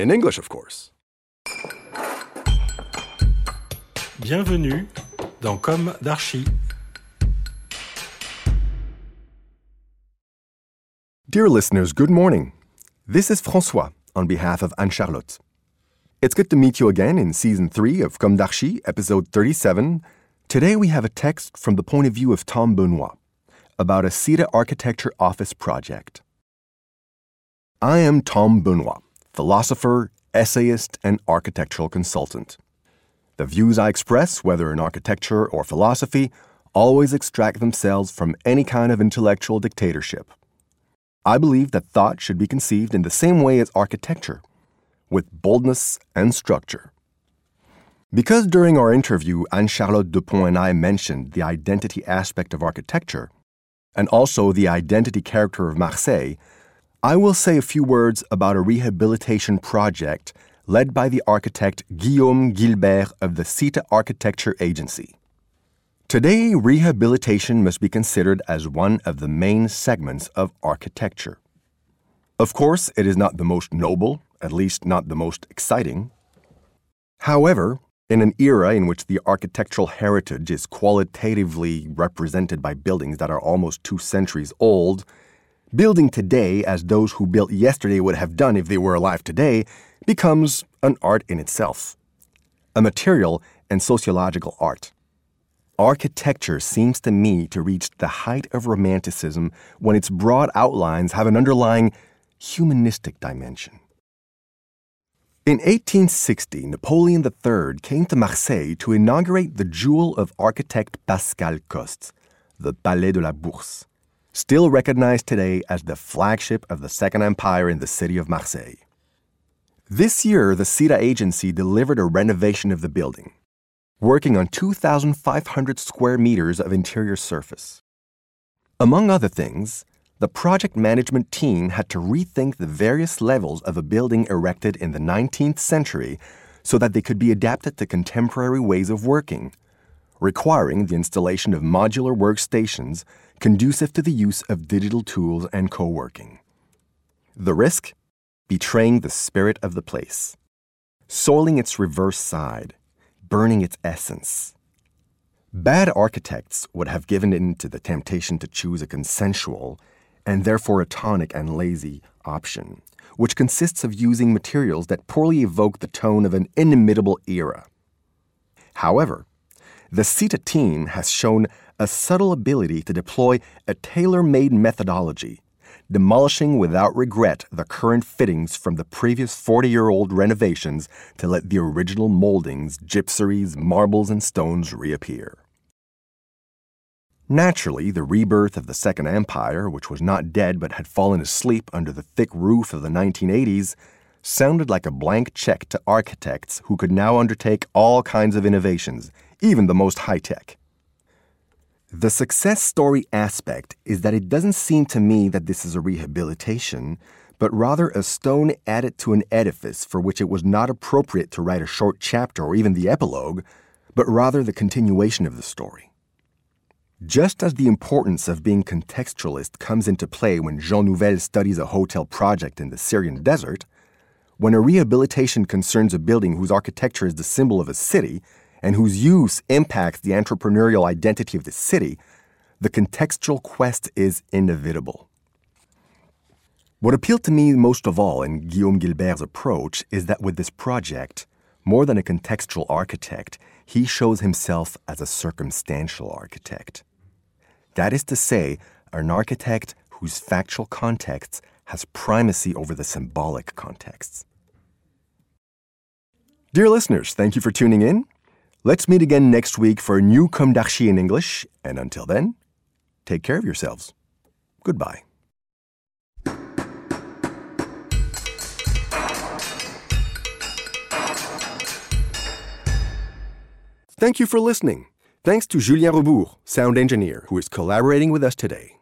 In English, of course. Bienvenue dans Comme d'Archi. Dear listeners, good morning. This is Francois on behalf of Anne Charlotte. It's good to meet you again in season 3 of Comme d'Archi, episode 37. Today we have a text from the point of view of Tom Benoit about a Città architecture office project. I am Tom Benoit, philosopher, essayist, and architectural consultant. The views I express, whether in architecture or philosophy, always extract themselves from any kind of intellectual dictatorship. I believe that thought should be conceived in the same way as architecture, with boldness and structure. Because during our interview, Anne Charlotte Dupont and I mentioned the identity aspect of architecture, and also the identity character of Marseille, I will say a few words about a rehabilitation project led by the architect Guillaume Guilbert of the Città Architecture Agency. Today, rehabilitation must be considered as one of the main segments of architecture. Of course, it is not the most noble, at least not the most exciting. However, in an era in which the architectural heritage is qualitatively represented by buildings that are almost two centuries old, building today as those who built yesterday would have done if they were alive today becomes an art in itself, a material and sociological art. Architecture seems to me to reach the height of romanticism when its broad outlines have an underlying humanistic dimension. In 1860, Napoleon III came to Marseille to inaugurate the jewel of architect Pascal Coste, the Palais de la Bourse, still recognized today as the flagship of the Second Empire in the city of Marseille. This year, the Città agency delivered a renovation of the building, working on 2,500 square meters of interior surface. Among other things, the project management team had to rethink the various levels of a building erected in the 19th century so that they could be adapted to contemporary ways of working, requiring the installation of modular workstations conducive to the use of digital tools and co working. The risk? Betraying the spirit of the place, soiling its reverse side, burning its essence. Bad architects would have given in to the temptation to choose a consensual, and therefore a tonic and lazy, option, which consists of using materials that poorly evoke the tone of an inimitable era. However, the Città team has shown a subtle ability to deploy a tailor made methodology, demolishing without regret the current fittings from the previous 40 year old renovations to let the original moldings, gypseries, marbles, and stones reappear. Naturally, the rebirth of the Second Empire, which was not dead but had fallen asleep under the thick roof of the 1980s, sounded like a blank check to architects who could now undertake all kinds of innovations, even the most high tech. The success story aspect is that it doesn't seem to me that this is a rehabilitation, but rather a stone added to an edifice for which it was not appropriate to write a short chapter or even the epilogue, but rather the continuation of the story. Just as the importance of being contextualist comes into play when Jean Nouvel studies a hotel project in the Syrian desert, when a rehabilitation concerns a building whose architecture is the symbol of a city and whose use impacts the entrepreneurial identity of the city, the contextual quest is inevitable. What appealed to me most of all in Guillaume Guilbert's approach is that with this project, more than a contextual architect, he shows himself as a circumstantial architect. That is to say, an architect whose factual context has primacy over the symbolic contexts. Dear listeners, thank you for tuning in. Let's meet again next week for a new Comme d'Archi in English, and until then, take care of yourselves. Goodbye. Thank you for listening. Thanks to Julien Rebours, sound engineer, who is collaborating with us today.